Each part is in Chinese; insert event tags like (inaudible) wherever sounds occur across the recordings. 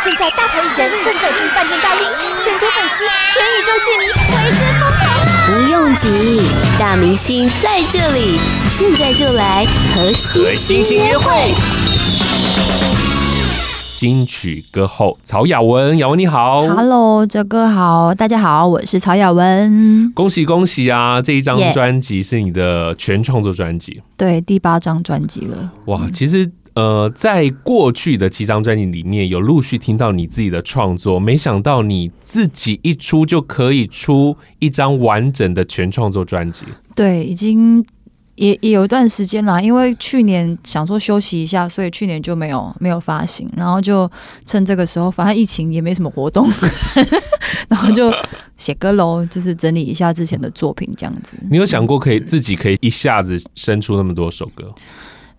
现在大牌艺人正走进饭店大厅，全球粉丝、全宇宙戏迷为之疯狂啊！不用急，大明星在这里，现在就来和星星约会。金曲歌后曹雅雯，雅雯你好，Hello，哲哥好，大家好，我是曹雅雯，恭喜恭喜啊！这一张专辑是你的全创作专辑，对，第八张专辑了。哇，其实呃，在过去的七张专辑里面有陆续听到你自己的创作，没想到你自己一出就可以出一张完整的全创作专辑，对，已经。也也有一段时间啦，因为去年想说休息一下，所以去年就没有没有发行，然后就趁这个时候，反正疫情也没什么活动，(laughs) 然后就写歌喽，就是整理一下之前的作品这样子。你有想过可以自己可以一下子生出那么多首歌？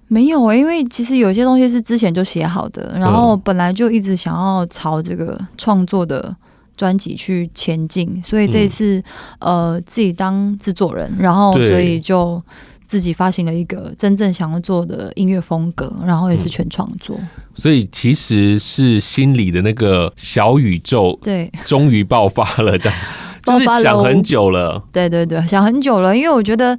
没有啊，因为其实有些东西是之前就写好的，然后本来就一直想要朝这个创作的专辑去前进，所以这一次、嗯、呃自己当制作人，然后所以就。自己发行了一个真正想要做的音乐风格，然后也是全创作，嗯，所以其实是心里的那个小宇宙，对，终于爆发了，这样子，(laughs) 就是想很久了，对对对，想很久了，因为我觉得，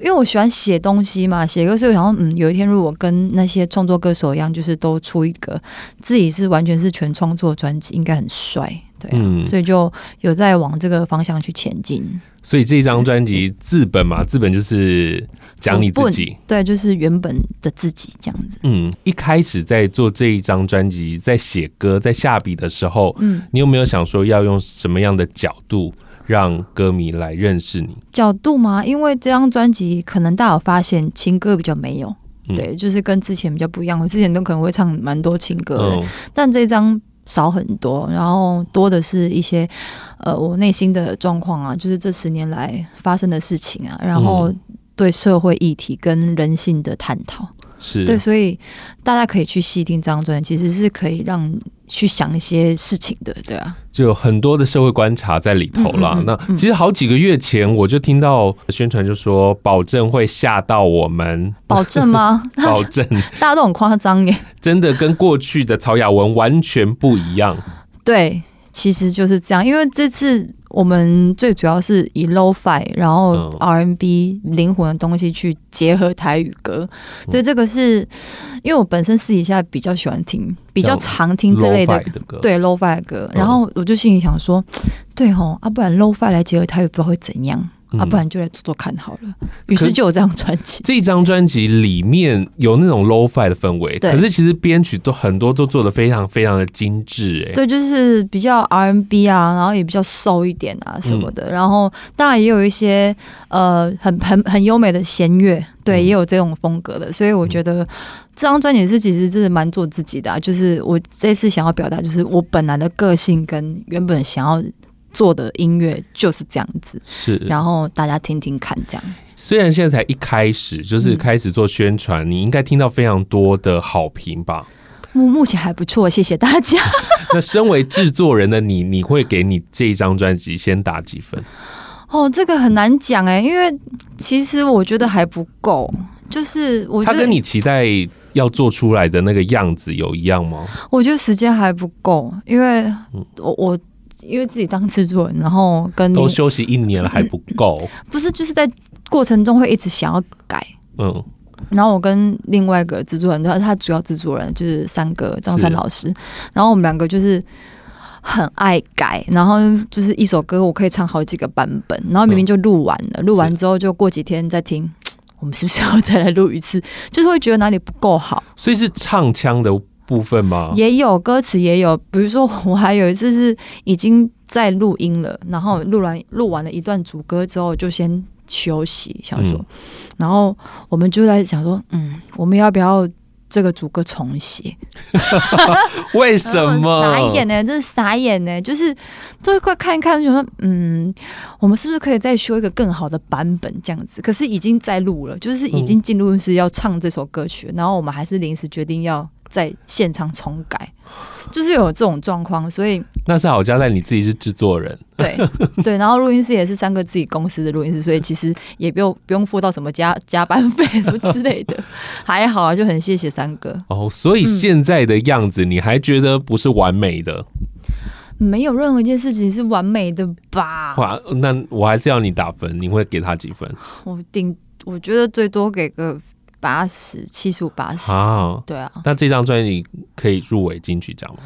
因为我喜欢写东西嘛，写歌，所以我想说，嗯，有一天如果跟那些创作歌手一样，就是都出一个自己是完全是全创作专辑，应该很帅。对、啊，嗯，所以就有在往这个方向去前进。所以这一张专辑自本嘛，自本就是讲你自己，对，就是原本的自己这样子。嗯，一开始在做这一张专辑，在写歌、在下笔的时候，嗯，你有没有想说要用什么样的角度让歌迷来认识你？角度吗？因为这张专辑可能大家有发现情歌比较没有，嗯、对，就是跟之前比较不一样。我之前都可能会唱蛮多情歌的，嗯、但这张。少很多，然后多的是一些，呃，我内心的状况啊，就是这十年来发生的事情啊，然后对社会议题跟人性的探讨。是对，所以大家可以去细听这张专辑，其实是可以让去想一些事情的，对啊，就有很多的社会观察在里头啦。嗯嗯嗯嗯，那其实好几个月前我就听到宣传，就说保证会吓到我们，保证吗？(laughs) (laughs) 保证，大家都很夸张耶，真的跟过去的曹雅文完全不一样。对，其实就是这样，因为这次。我们最主要是以 Lo-Fi，然后 R&B 灵魂的东西去结合台语歌，所以这个是因为我本身私底下比较喜欢听，比较常听这类的歌，对 Lo-Fi 的歌，然后我就心里想说，对吼，啊，不然 Lo-Fi 来结合台语，不知道会怎样。啊，不然就来做做看好了。于是就有这张专辑。这张专辑里面有那种 low fi 的氛围，可是其实编曲都很多都做的非常非常的精致，哎。对，就是比较 R N B 啊，然后也比较 soul 一点啊什么的。嗯、然后当然也有一些呃很很很优美的弦乐，对，也有这种风格的。所以我觉得这张专辑是其实真的蛮做自己的、啊，就是我这次想要表达，就是我本来的个性跟原本想要。做的音乐就是这样子，是，然后大家听听看，这样。虽然现在才一开始，就是开始做宣传，嗯、你应该听到非常多的好评吧？目目前还不错，谢谢大家。(laughs) 那身为制作人的你，你会给你这一张专辑先打几分？哦，这个很难讲哎，因为其实我觉得还不够，就是我觉得他跟你期待要做出来的那个样子有一样吗？我觉得时间还不够，因为我我。因为自己当制作人，然后跟都休息一年了还不够，(laughs) 不是就是在过程中会一直想要改，嗯，然后我跟另外一个制作人，他他主要制作人就是三哥张三老师，然后我们两个就是很爱改，然后就是一首歌我可以唱好几个版本，然后明明就录完了，录完之后就过几天再听，(tsk) 我们是不是要再来录一次？(laughs) 就是会觉得哪里不够好，所以是唱腔的。部分吗？也有歌词，也有，比如说我还有一次是已经在录音了，然后录完录完了一段主歌之后，就先休息，想说，嗯、然后我们就在想说，嗯，我们要不要这个主歌重写？(laughs) 为什么？傻眼呢？真是傻眼呢！就是都快看一看，就说，嗯，我们是不是可以再修一个更好的版本这样子？可是已经在录了，就是已经进录音室要唱这首歌曲，嗯、然后我们还是临时决定要。在现场重改，就是有这种状况，所以那是好交代你自己是制作人，对对，然后录音室也是三个自己公司的录音室，所以其实也不用不用付到什么加加班费什么之类的，(laughs) 还好啊，就很谢谢三哥。哦，所以现在的样子你还觉得不是完美的？嗯、没有任何一件事情是完美的吧？哇，那我还是要你打分，你会给他几分？我顶，我觉得最多给个八十七十五八十啊。对啊，那这张专辑可以入围金曲奖吗？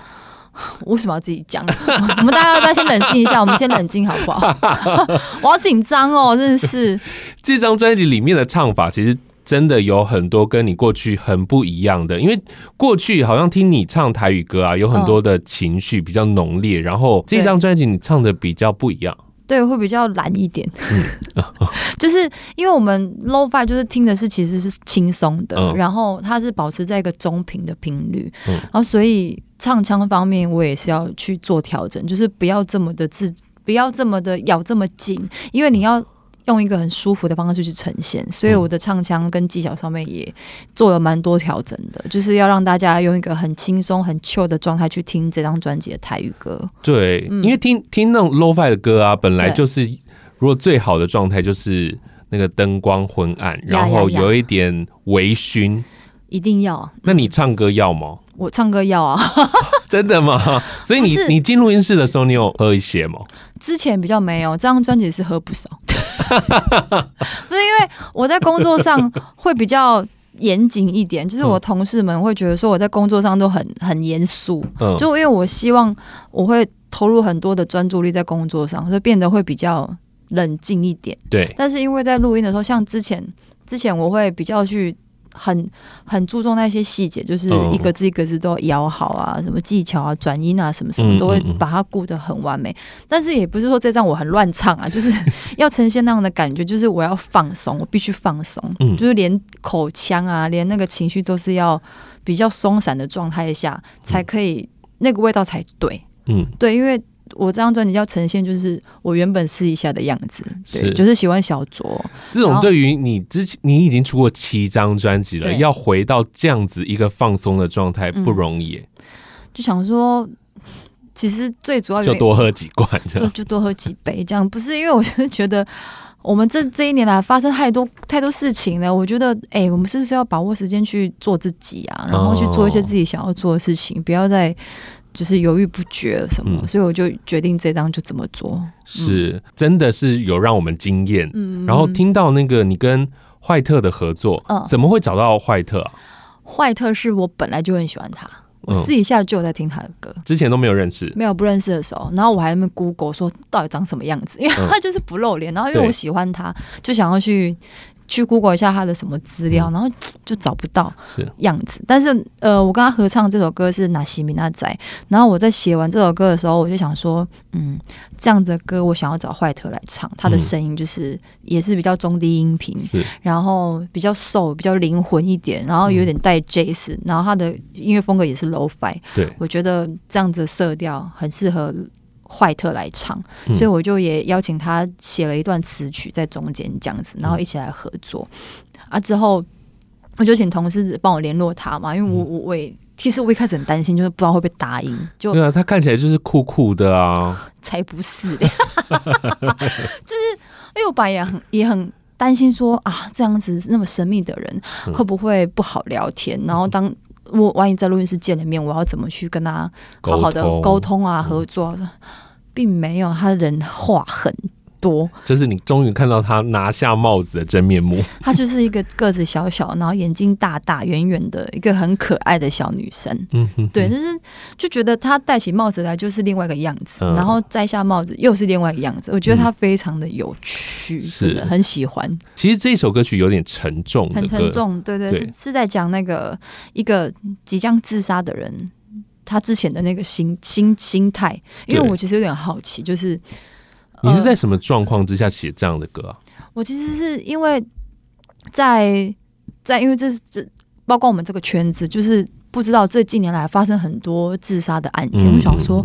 (laughs) 为什么要自己讲？(laughs) 我们大家要不要先冷静一下？我们先冷静好不好？(laughs) 我好紧张哦，真的是。这张专辑里面的唱法，其实真的有很多跟你过去很不一样的。因为过去好像听你唱台语歌啊，有很多的情绪比较浓烈，然后这张专辑你唱的比较不一样。对，会比较懒一点，嗯，(laughs) 就是因为我们 low five 就是听的是其实是轻松的，嗯、然后它是保持在一个中频的频率，嗯，然后所以唱腔方面我也是要去做调整，就是不要这么的自，不要这么的咬这么紧，因为你要。用一个很舒服的方式去呈现，所以我的唱腔跟技巧上面也做了蛮多调整的，就是要让大家用一个很轻松、很 chill 的状态去听这张专辑的台语歌。对，嗯、因为听听那种 low-fi 的歌啊，本来就是如果最好的状态就是那个灯光昏暗，然后有一点微醺，一定要。那你唱歌要吗？我唱歌要啊，(laughs) 真的吗？所以你你进录音室的时候，你有喝一些吗？之前比较没有，这张专辑是喝不少。(laughs) 不是因为我在工作上会比较严谨一点，就是我同事们会觉得说我在工作上都很很严肃，嗯，就因为我希望我会投入很多的专注力在工作上，所以变得会比较冷静一点。对，但是因为在录音的时候，像之前之前我会比较去。很很注重那些细节，就是一个字一个字都要咬好啊，什么技巧啊、转音啊，什么什么都会把它顾得很完美。但是也不是说这张我很乱唱啊，就是 (laughs) 要呈现那样的感觉，就是我要放松，我必须放松，就是连口腔啊，连那个情绪都是要比较松散的状态下，才可以那个味道才对。嗯，对，因为。我这张专辑要呈现就是我原本私底下的样子，对，是就是喜欢小酌。这种对于你之前你已经出过七张专辑了，要回到这样子一个放松的状态不容易，嗯。就想说，其实最主要就多喝几罐，就就多喝几杯，这样不是因为我是觉得我们这 (laughs) 这一年来发生太多太多事情了。我觉得，哎，欸，我们是不是要把握时间去做自己啊？然后去做一些自己想要做的事情，哦，不要再。就是犹豫不决什么，嗯、所以我就决定这张就怎么做。是，嗯、真的是有让我们惊艳。嗯，然后听到那个你跟坏特的合作，嗯，怎么会找到坏特啊？坏特是我本来就很喜欢他，我私底下就有在听他的歌，之前都没有认识，没有不认识的时候，然后我还在那边 Google 说到底长什么样子，因为他就是不露脸，然后因为我喜欢他，就想要去。去 Google 一下他的什么资料，然后就找不到样子。是但是呃，我跟他合唱这首歌是《纳西米那仔》，然后我在写完这首歌的时候，我就想说，嗯，这样的歌我想要找坏特来唱，他的声音就是也是比较中低音频，然后比较瘦，比较灵魂一点，然后有点带 Jazz，然后他的音乐风格也是 Lo-Fi，对，我觉得这样子的色调很适合。坏特来唱，所以我就也邀请他写了一段词曲在中间这样子，然后一起来合作。啊，之后我就请同事帮我联络他嘛，因为我我我也其实我一开始很担心，就是不知道会不会答应。就对啊，他看起来就是酷酷的啊，才不是，(laughs) 就是因为我爸也很也很担心说啊，这样子那么神秘的人会不会不好聊天？然后当我万一在录音室见了面，我要怎么去跟他好好的沟通啊？合作，并没有，他人话很多，就是你终于看到他拿下帽子的真面目。她就是一个个子小小，然后眼睛大大圆圆的一个很可爱的小女生。嗯对，就是就觉得她戴起帽子来就是另外一个样子，嗯、然后摘下帽子又是另外一个样子。我觉得她非常的有趣，是的、嗯，很喜欢。其实这首歌曲有点沉重，很沉重，对对，对是是在讲那个一个即将自杀的人，他之前的那个心心心态。因为我其实有点好奇，就是。你是在什么状况之下写这样的歌啊？呃，我其实是因为在在因为这是这包括我们这个圈子，就是不知道这近年来发生很多自杀的案件，我想说，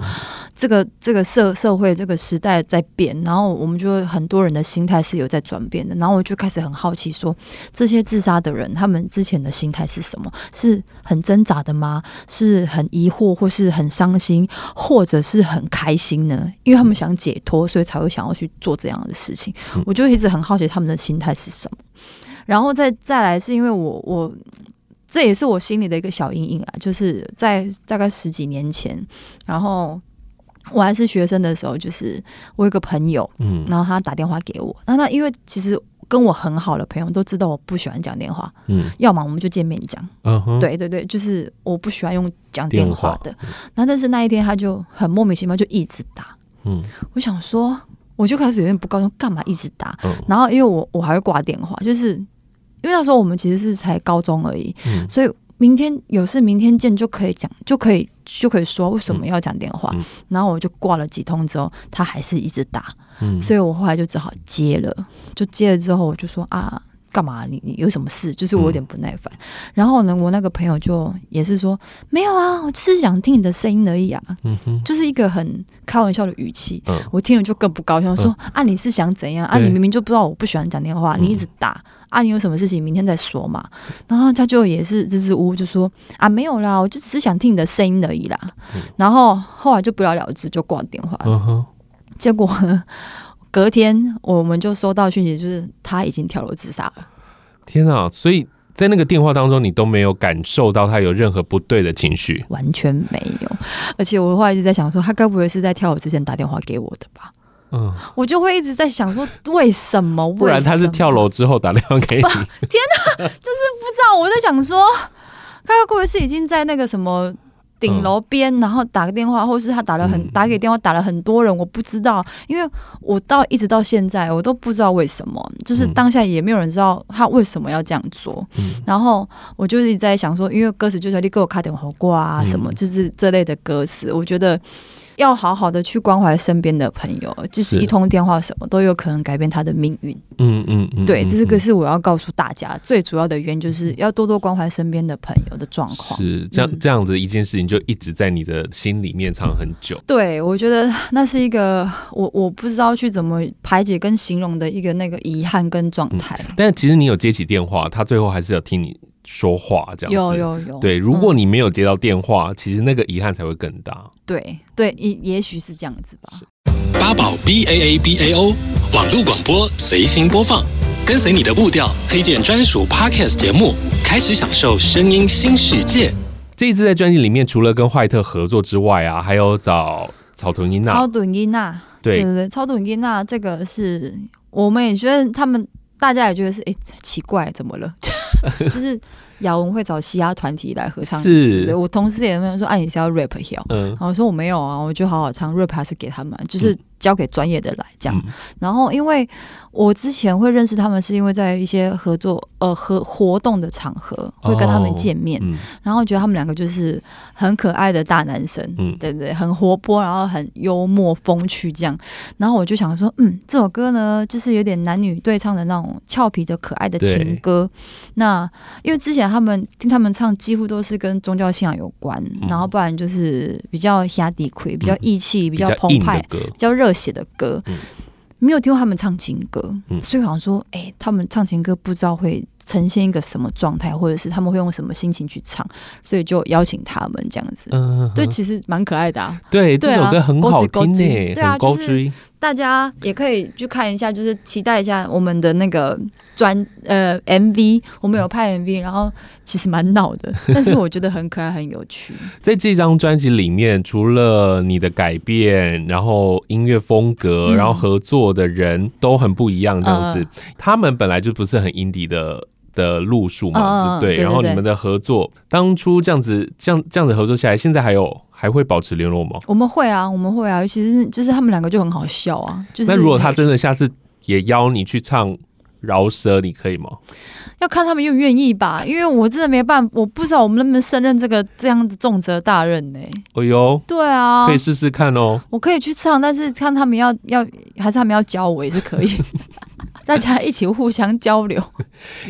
这个这个社社会这个时代在变，然后我们就很多人的心态是有在转变的，然后我就开始很好奇说，这些自杀的人他们之前的心态是什么？是很挣扎的吗？是很疑惑，或是很伤心，或者是很开心呢？因为他们想解脱，所以才会想要去做这样的事情。我就一直很好奇他们的心态是什么。然后再再来是因为我我。这也是我心里的一个小阴影啊，就是在大概十几年前，然后我还是学生的时候，就是我有个朋友，嗯，然后他打电话给我，那他因为其实跟我很好的朋友都知道我不喜欢讲电话，嗯，要么我们就见面讲，嗯哼，对对对，就是我不喜欢用讲电话的，那但是那一天他就很莫名其妙就一直打，嗯，我想说，我就开始有点不高兴，干嘛一直打？然后因为我我还会挂电话，就是。因为那时候我们其实是才高中而已，嗯、所以明天有事明天见就可以讲，就可以就可以说为什么要讲电话。嗯、然后我就挂了几通之后，他还是一直打，嗯、所以我后来就只好接了。就接了之后，我就说啊，干嘛？你你有什么事？就是我有点不耐烦。嗯、然后呢，我那个朋友就也是说没有啊，我只是想听你的声音而已啊。嗯、哼就是一个很开玩笑的语气。嗯、我听了就更不高兴，说、嗯、啊，你是想怎样啊？你明明就不知道我不喜欢讲电话，嗯、你一直打。啊，你有什么事情明天再说嘛。然后他就也是支支吾吾就说啊，没有啦，我就只是想听你的声音而已啦。嗯、然后后来就不了了之，就挂电话。嗯、哼结果隔天我们就收到讯息，就是他已经跳楼自杀了。天啊！所以在那个电话当中，你都没有感受到他有任何不对的情绪，完全没有。而且我后来一直在想说，他该不会是在跳楼之前打电话给我的吧？嗯，我就会一直在想说，为什么？不然他是跳楼之后打电话给你？(laughs) 天哪，就是不知道。我在想说，他会不会是已经在那个什么顶楼边，然后打个电话，或是他打了很打给电话打了很多人，我不知道，因为我到一直到现在，我都不知道为什么，就是当下也没有人知道他为什么要这样做。然后我就一直在想说，因为歌词就是你给我卡点火锅啊，什么就是这类的歌词，我觉得。要好好的去关怀身边的朋友，即使一通电话，什么都有可能改变他的命运。嗯嗯嗯，对，这个是我要告诉大家最主要的原因，就是要多多关怀身边的朋友的状况。是这样，这样子一件事情就一直在你的心里面藏很久。对，我觉得那是一个我我不知道去怎么排解跟形容的一个那个遗憾跟状态。但其实你有接起电话，他最后还是要听你。说话这样子，有有有。对，如果你没有接到电话，嗯、其实那个遗憾才会更大。对对，也也许是这样子吧。八宝 B A A B A O 网络广播随心播放，跟随你的步调，推荐专属 Podcast 节目，开始享受声音新世界。这一次在专辑里面，除了跟坏特合作之外啊，还有找草屯音娜。草屯音娜，对对对，草屯音娜这个是我们也觉得他们大家也觉得是哎奇怪，怎么了？就 (laughs) 是雅文会找嘻哈团体来合唱，是。我同事也问说：“哎、啊，你是要 rap 要？”嗯，然后我说：“我没有啊，我就好好唱 rap，还是给他们，就是。”交给专业的来这样，嗯、然后因为我之前会认识他们，是因为在一些合作呃和活动的场合会跟他们见面，哦。嗯、然后觉得他们两个就是很可爱的大男生，嗯，对对，很活泼，然后很幽默风趣这样，然后我就想说，嗯，这首歌呢，就是有点男女对唱的那种俏皮的可爱的情歌。那因为之前他们听他们唱，几乎都是跟宗教信仰有关，嗯、然后不然就是比较兄弟气，比较义气，比较澎湃，比较热。血的歌，嗯、没有听过他们唱情歌，嗯、所以好像说，哎、欸，他们唱情歌不知道会呈现一个什么状态，或者是他们会用什么心情去唱，所以就邀请他们这样子。嗯，对，其实蛮可爱的啊。对，对啊、这首歌很好听诶，对啊，就是大家也可以去看一下，就是期待一下我们的那个。专呃 MV，我们有拍 MV，然后其实蛮闹的，(laughs) 但是我觉得很可爱，很有趣。在这张专辑里面，除了你的改变，然后音乐风格，嗯、然后合作的人都很不一样，这样子。呃、他们本来就不是很 indie 的的路数嘛，呃、对，对，对。然后你们的合作，当初这样子，这样这样子合作下来，现在还有还会保持联络吗？我们会啊，我们会啊，尤其是就是他们两个就很好笑啊。就是那如果他真的下次也邀你去唱？饶舌，你可以吗？要看他们愿不愿意吧，因为我真的没办法，我不知道我们能不能胜任这个这样子重责大任呢、欸？哎呦，对啊，可以试试看哦。我可以去唱，但是看他们要要还是他们要教我也是可以。(laughs) 大家一起互相交流。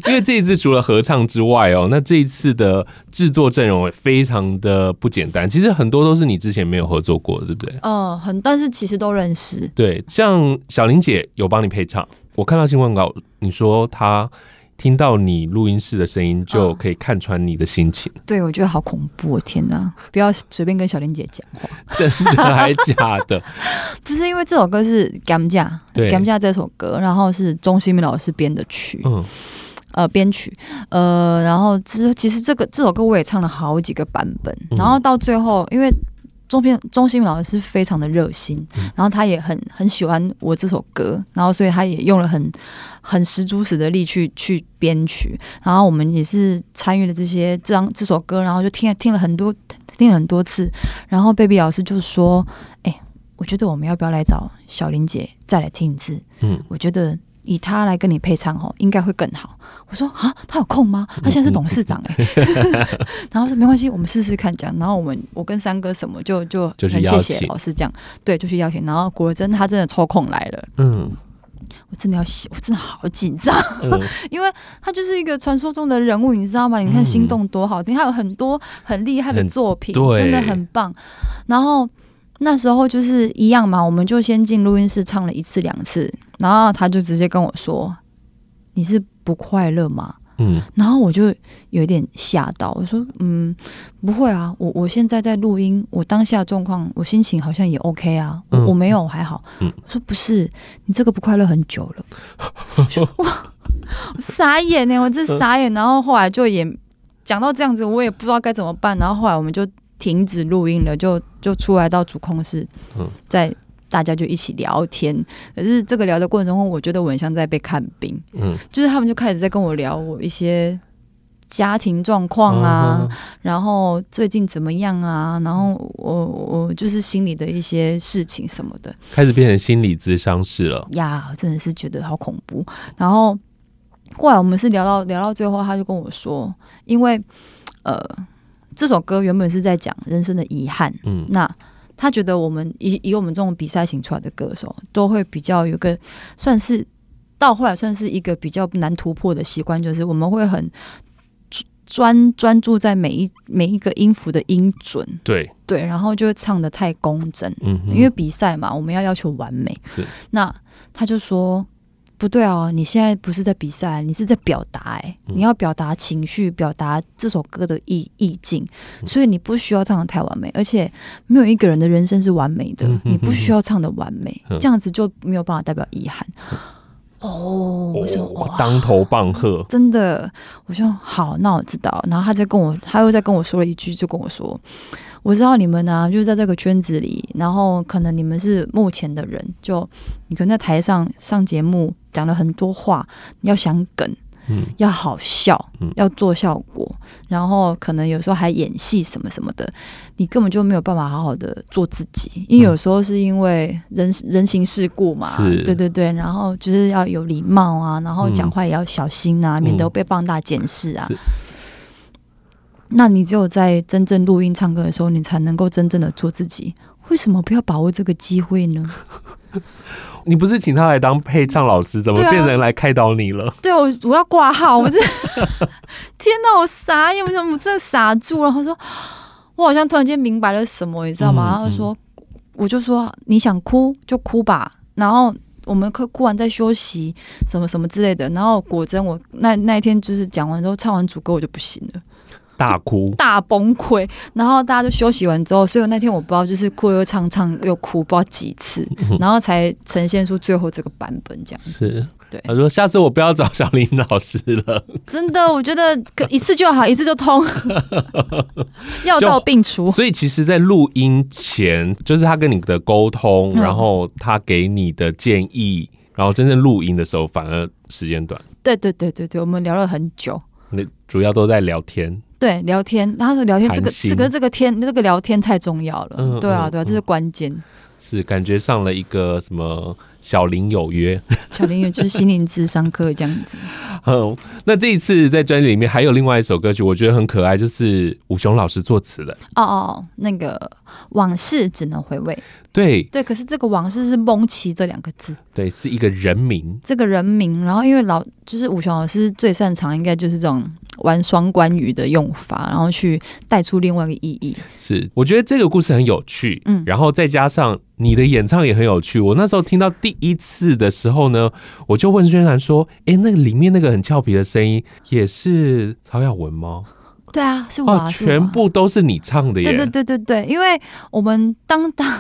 因为这一次除了合唱之外哦，那这一次的制作阵容也非常的不简单。其实很多都是你之前没有合作过的，对不对？嗯，很，但是其实都认识。对，像小玲姐有帮你配唱，我看到新闻稿，你说他。听到你录音室的声音，就可以看穿你的心情。嗯、对，我觉得好恐怖！我天哪，不要随便跟小玲姐讲话。真的还假的？(laughs) 不是因为这首歌是《甘架》，对，《甘架》这首歌，然后是钟兴民老师编的曲，嗯，呃，编曲，呃，然后之其实这个这首歌我也唱了好几个版本，然后到最后，因为。中篇钟兴民老师非常的热心，然后他也很很喜欢我这首歌，然后所以他也用了很很十足十的力去去编曲，然后我们也是参与了这些这张这首歌，然后就听听了很多听了很多次，然后 Baby 老师就说：“哎、欸，我觉得我们要不要来找小林姐再来听一次？嗯，我觉得。”以他来跟你配唱哦，应该会更好。我说啊，他有空吗？他现在是董事长哎、欸。(laughs) 然后说没关系，我们试试看这样。然后我们我跟三哥什么就就很谢谢老师这样，对，就去邀请。然后果真他真的抽空来了。嗯，我真的要，我真的好紧张，嗯、(laughs) 因为他就是一个传说中的人物，你知道吗？你看《心动》多好听，他有很多很厉害的作品，真的很棒。然后。那时候就是一样嘛，我们就先进录音室唱了一次两次，然后他就直接跟我说：“你是不快乐吗？”嗯，然后我就有点吓到，我说：“嗯，不会啊，我我现在在录音，我当下状况，我心情好像也 OK 啊，嗯、我没有还好。嗯”我说：“不是，你这个不快乐很久了。(laughs) 嗯”哇，我傻眼呢，我这傻眼。然后后来就也讲到这样子，我也不知道该怎么办。然后后来我们就。停止录音了，就就出来到主控室，嗯在大家就一起聊天。可是这个聊的过程中，我觉得我很像在被看病。嗯，就是他们就开始在跟我聊我一些家庭状况啊，然后最近怎么样啊，然后我我就是心里的一些事情什么的，开始变成心理咨商室了。呀，真的是觉得好恐怖。然后后来我们是聊到聊到最后，他就跟我说，因为呃。这首歌原本是在讲人生的遗憾，嗯，那他觉得我们以以我们这种比赛型出来的歌手，都会比较有个算是到后来算是一个比较难突破的习惯，就是我们会很专专注在每一每一个音符的音准，对。对，然后就会唱的太工整，嗯哼，因为比赛嘛，我们要要求完美，是，那他就说。不对哦，你现在不是在比赛，你是在表达哎，你要表达情绪，表达这首歌的意意境，所以你不需要唱的太完美，而且没有一个人的人生是完美的，你不需要唱的完美，这样子就没有办法代表遗憾。哦，我当头棒喝，真的，我说好，那我知道。然后他再跟我，他又再跟我说了一句，就跟我说。我知道你们呢、啊，就是在这个圈子里，然后可能你们是目前的人，就你可能在台上上节目讲了很多话，你要想梗，嗯，要好笑，嗯，要做效果，然后可能有时候还演戏什么什么的，你根本就没有办法好好的做自己，因为有时候是因为人人情世故嘛，是。对对对，然后就是要有礼貌啊，然后讲话也要小心啊，嗯、免得被放大检视啊。那你只有在真正录音唱歌的时候，你才能够真正的做自己。为什么不要把握这个机会呢？(laughs) 你不是请他来当配唱老师，怎么变成来开导你了？对啊，我我要挂号，我这 (laughs) 天哪，我傻眼，我怎么真的傻住了？他说，我好像突然间明白了什么，你知道吗？然后说，我就说你想哭就哭吧，然后我们哭哭完再休息，什么什么之类的。然后果真我那那一天就是讲完之后唱完主歌我就不行了。大哭大崩溃，然后大家都休息完之后，所以那天我不知道就是哭又唱唱又哭，不知道几次，然后才呈现出最后这个版本这样。是，对。他说：“下次我不要找小林老师了。”真的，我觉得一次就好，一次就通，(laughs) 药到病除。所以其实，在录音前，就是他跟你的沟通，然后他给你的建议，然后真正录音的时候，反而时间短。对对对对对，我们聊了很久。那主要都在聊天。对，聊天，然后说聊天，这个这个这个天，这个聊天太重要了。嗯、对啊，对啊，这是关键。是感觉上了一个什么小林有约，小林有就是心灵智商课这样子。嗯，那这一次在专辑里面还有另外一首歌曲，我觉得很可爱，就是武雄老师作词的。哦哦，那个往事只能回味。对对，可是这个往事是蒙奇这两个字，对，是一个人名。这个人名，然后因为老就是武雄老师最擅长，应该就是这种。玩双关语的用法，然后去带出另外一个意义。是，我觉得这个故事很有趣，嗯，然后再加上你的演唱也很有趣。我那时候听到第一次的时候呢，我就问宣传说：“哎，那个里面那个很俏皮的声音，也是曹雅文吗？”对啊，是我啊，哦，全部都是你唱的耶！对对对对对，因为我们当当。(laughs)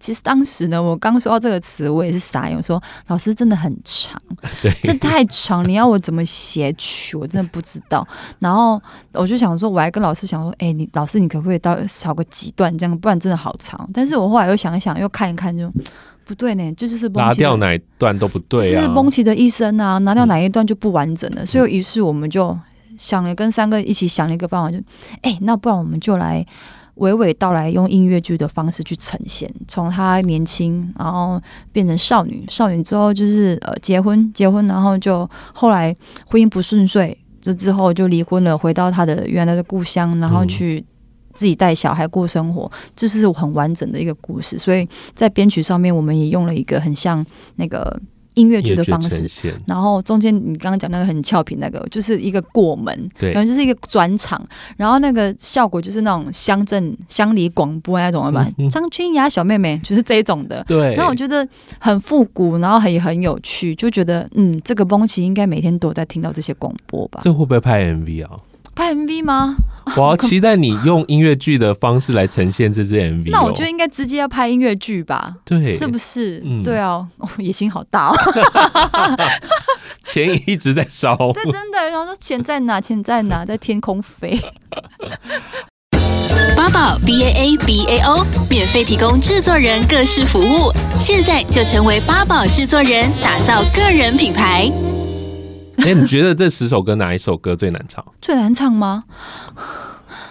其实当时呢，我刚说到这个词，我也是傻眼。我说老师真的很长，(laughs) 对，这太长，你要我怎么写曲？我真的不知道。然后我就想说，我还跟老师想说，哎，你老师你可不可以到少个几段这样？不然真的好长。但是我后来又想一想，又看一看就，(laughs) 不对呢。这就是拿掉哪一段都不对啊，是蒙奇的一生啊，拿掉哪一段就不完整了。嗯、所以于是我们就想了，跟三个一起想了一个办法，就哎，那不然我们就来。娓娓道来，用音乐剧的方式去呈现，从她年轻，然后变成少女，少女之后就是呃结婚，结婚，然后就后来婚姻不顺遂，这之后就离婚了，回到她的原来的故乡，然后去自己带小孩过生活，这是很完整的一个故事。所以在编曲上面，我们也用了一个很像那个。音乐剧的方式，然后中间你刚刚讲那个很俏皮，那个就是一个过门，对，然后就是一个转场，然后那个效果就是那种乡镇乡里广播那种的吧，(laughs) 张君雅小妹妹就是这一种的，对。然后我觉得很复古，然后也很有趣，就觉得嗯，这个崩奇应该每天都有在听到这些广播吧？这会不会拍 MV 啊？拍 MV 吗？我要期待你用音乐剧的方式来呈现这支 MV，哦。那我觉得应该直接要拍音乐剧吧？对，是不是？嗯、对啊，哦，野心好大哦。(laughs) 钱一直在烧。(laughs) 对，真的。然后说钱在哪？钱在哪？(laughs) 在天空飞。八宝 B A A B A O 免费提供制作人各式服务，现在就成为八宝制作人，打造个人品牌。(laughs) 哎、欸，你觉得这十首歌哪一首歌最难唱？最难唱吗？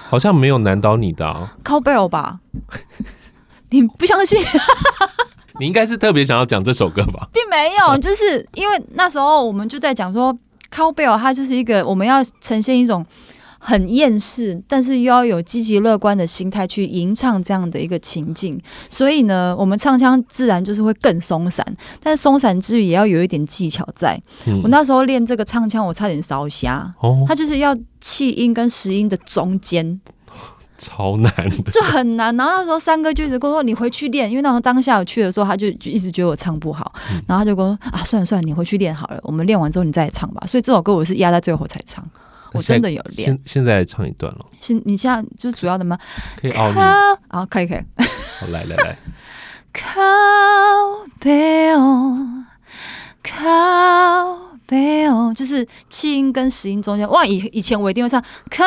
好像没有难倒你的、啊。Cowbell 吧？(laughs) 你不相信？(laughs) 你应该是特别想要讲这首歌吧？并没有，就是因为那时候我们就在讲说，Cowbell 它就是一个我们要呈现一种。很厌世，但是又要有积极乐观的心态去吟唱这样的一个情境，所以呢，我们唱腔自然就是会更松散，但是松散之余也要有一点技巧在。嗯、我那时候练这个唱腔，我差点烧瞎。哦，它就是要气音跟实音的中间，(laughs) 超难的，就很难。然后那时候三哥就一直跟我说：“你回去练。”因为那时候当下我去的时候，他就就一直觉得我唱不好，嗯、然后他就跟我说：“啊，算了算了，你回去练好了，我们练完之后你再来唱吧。”所以这首歌我是压在最后才唱。我真的有练，现现在唱一段了。现你现在就是主要的吗？可以啊，可以可以。好，来来来。(laughs) 靠背哦，靠背哦，就是气音跟实音中间。哇，以以前我一定会唱靠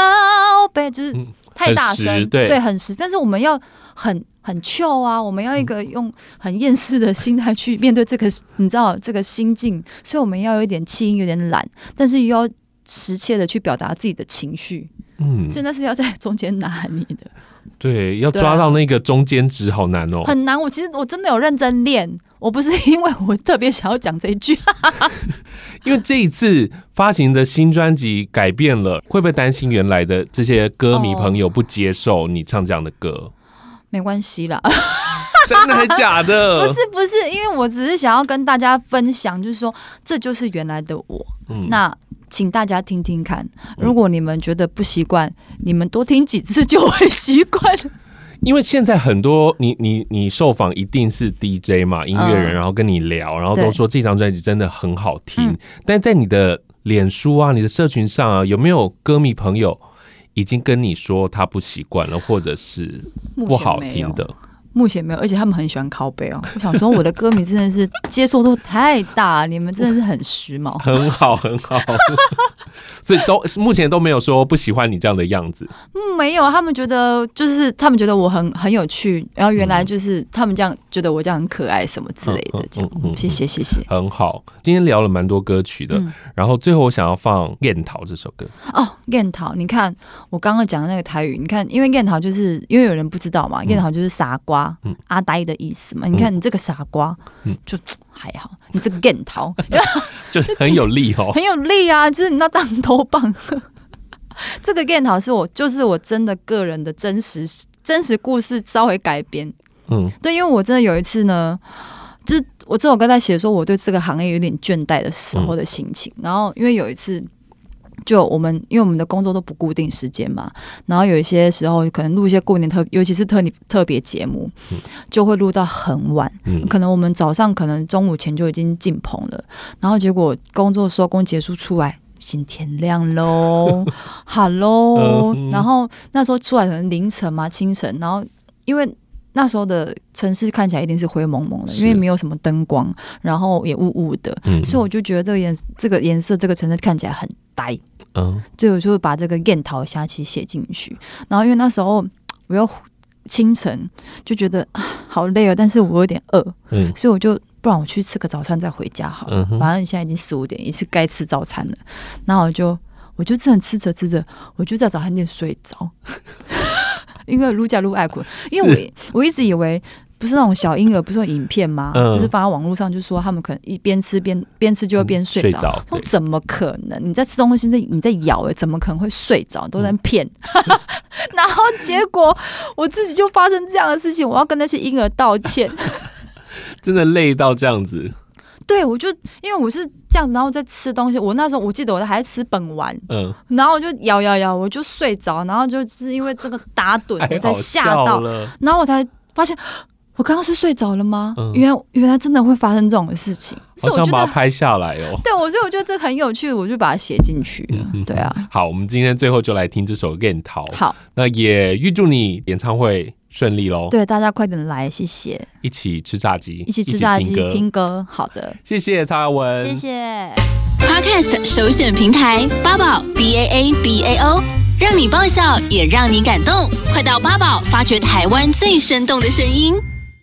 背，就是太大声，对对，很实。但是我们要很很 chill 啊，我们要一个用很厌世的心态去面对这个，你知道这个心境，所以我们要有一点气音，有点懒，但是又要。实切的去表达自己的情绪，嗯，所以那是要在中间拿捏的，对，要抓到那个中间值，好难哦，很难。我其实我真的有认真练，我不是因为我特别想要讲这一句，(laughs) 因为这一次发行的新专辑改变了，会不会担心原来的这些歌迷朋友不接受你唱这样的歌？哦，没关系啦，(laughs) 真的还假的？(laughs) 不是不是，因为我只是想要跟大家分享，就是说这就是原来的我，嗯，那。请大家听听看，如果你们觉得不习惯，你们多听几次就会习惯。因为现在很多你你你受访一定是 DJ 嘛，音乐人，然后跟你聊，然后都说这张专辑真的很好听。但在你的脸书啊、你的社群上啊，有没有歌迷朋友已经跟你说他不习惯了，或者是不好听的？目前没有，而且他们很喜欢靠背哦。(laughs) 我想说，我的歌迷真的是接受度太大，你们真的是很时髦，很好，很好。(laughs) 所以都目前都没有说不喜欢你这样的样子。嗯，没有，他们觉得就是他们觉得我很很有趣，然后原来就是他们这样觉得我这样很可爱什么之类的，这样。谢谢谢谢。很好，今天聊了蛮多歌曲的，嗯、然后最后我想要放《燕桃》这首歌。哦，《燕桃》，你看我刚刚讲的那个台语，你看，因为《燕桃》就是因为有人不知道嘛，《燕桃》就是傻瓜、嗯、阿呆的意思嘛。你看你这个傻瓜，嗯、就还好，你这个 (laughs) 燕桃 (laughs) 就是很有力哦，(laughs) 很有力啊，就是你那当头棒。这个电讨是我，就是我真的个人的真实真实故事稍微改编。嗯，对，因为我真的有一次呢，就是我这首歌在写说我对这个行业有点倦怠的时候的心情。嗯、然后因为有一次，就我们因为我们的工作都不固定时间嘛，然后有一些时候可能录一些过年特，尤其是特特别节目，就会录到很晚。嗯，可能我们早上可能中午前就已经进棚了，然后结果工作收工结束出来。新天亮 (laughs) 喽，Hello，然后那时候出来可能凌晨嘛，清晨，然后因为那时候的城市看起来一定是灰蒙蒙的，因为没有什么灯光，然后也雾雾的，所以我就觉得这个颜这个颜色这个城市看起来很呆，嗯，所以我就把这个燕桃虾棋写进去，然后因为那时候我又清晨就觉得好累哦，但是我有点饿，嗯，所以我就。不然我去吃个早餐再回家好了。反正现在已经四五点，也是该吃早餐了。然后我就我就这样吃着吃着，我就在早餐店睡着。因为卢家路爱困，因为我我一直以为不是那种小婴儿，不是有影片吗？就是放在网络上，就说他们可能一边吃边边吃就会边睡着。我怎么可能？你在吃东西，在你在咬，哎，怎么可能会睡着？都在骗。(laughs) 然后结果我自己就发生这样的事情，我要跟那些婴儿道歉。(laughs) 真的累到这样子，对，我就因为我是这样，然后在吃东西。我那时候我记得我还在吃本丸，嗯，然后我就摇摇摇，我就睡着，然后就是因为这个打盹，我才吓到，然后我才发现我刚刚是睡着了吗？嗯、原来原来真的会发生这种事情，所以我想把它拍下来哦。对，我所以我觉得这很有趣，我就把它写进去了。嗯、对啊，好，我们今天最后就来听这首《恋桃》。好，那也预祝你演唱会。顺利喽！对，大家快点来，谢谢。一起吃炸鸡，一起吃炸鸡，听歌。好的，谢谢曹雅雯，谢谢。Podcast 首选平台八宝 B A A B A O，让你爆笑也让你感动，快到八宝发掘台湾最生动的声音。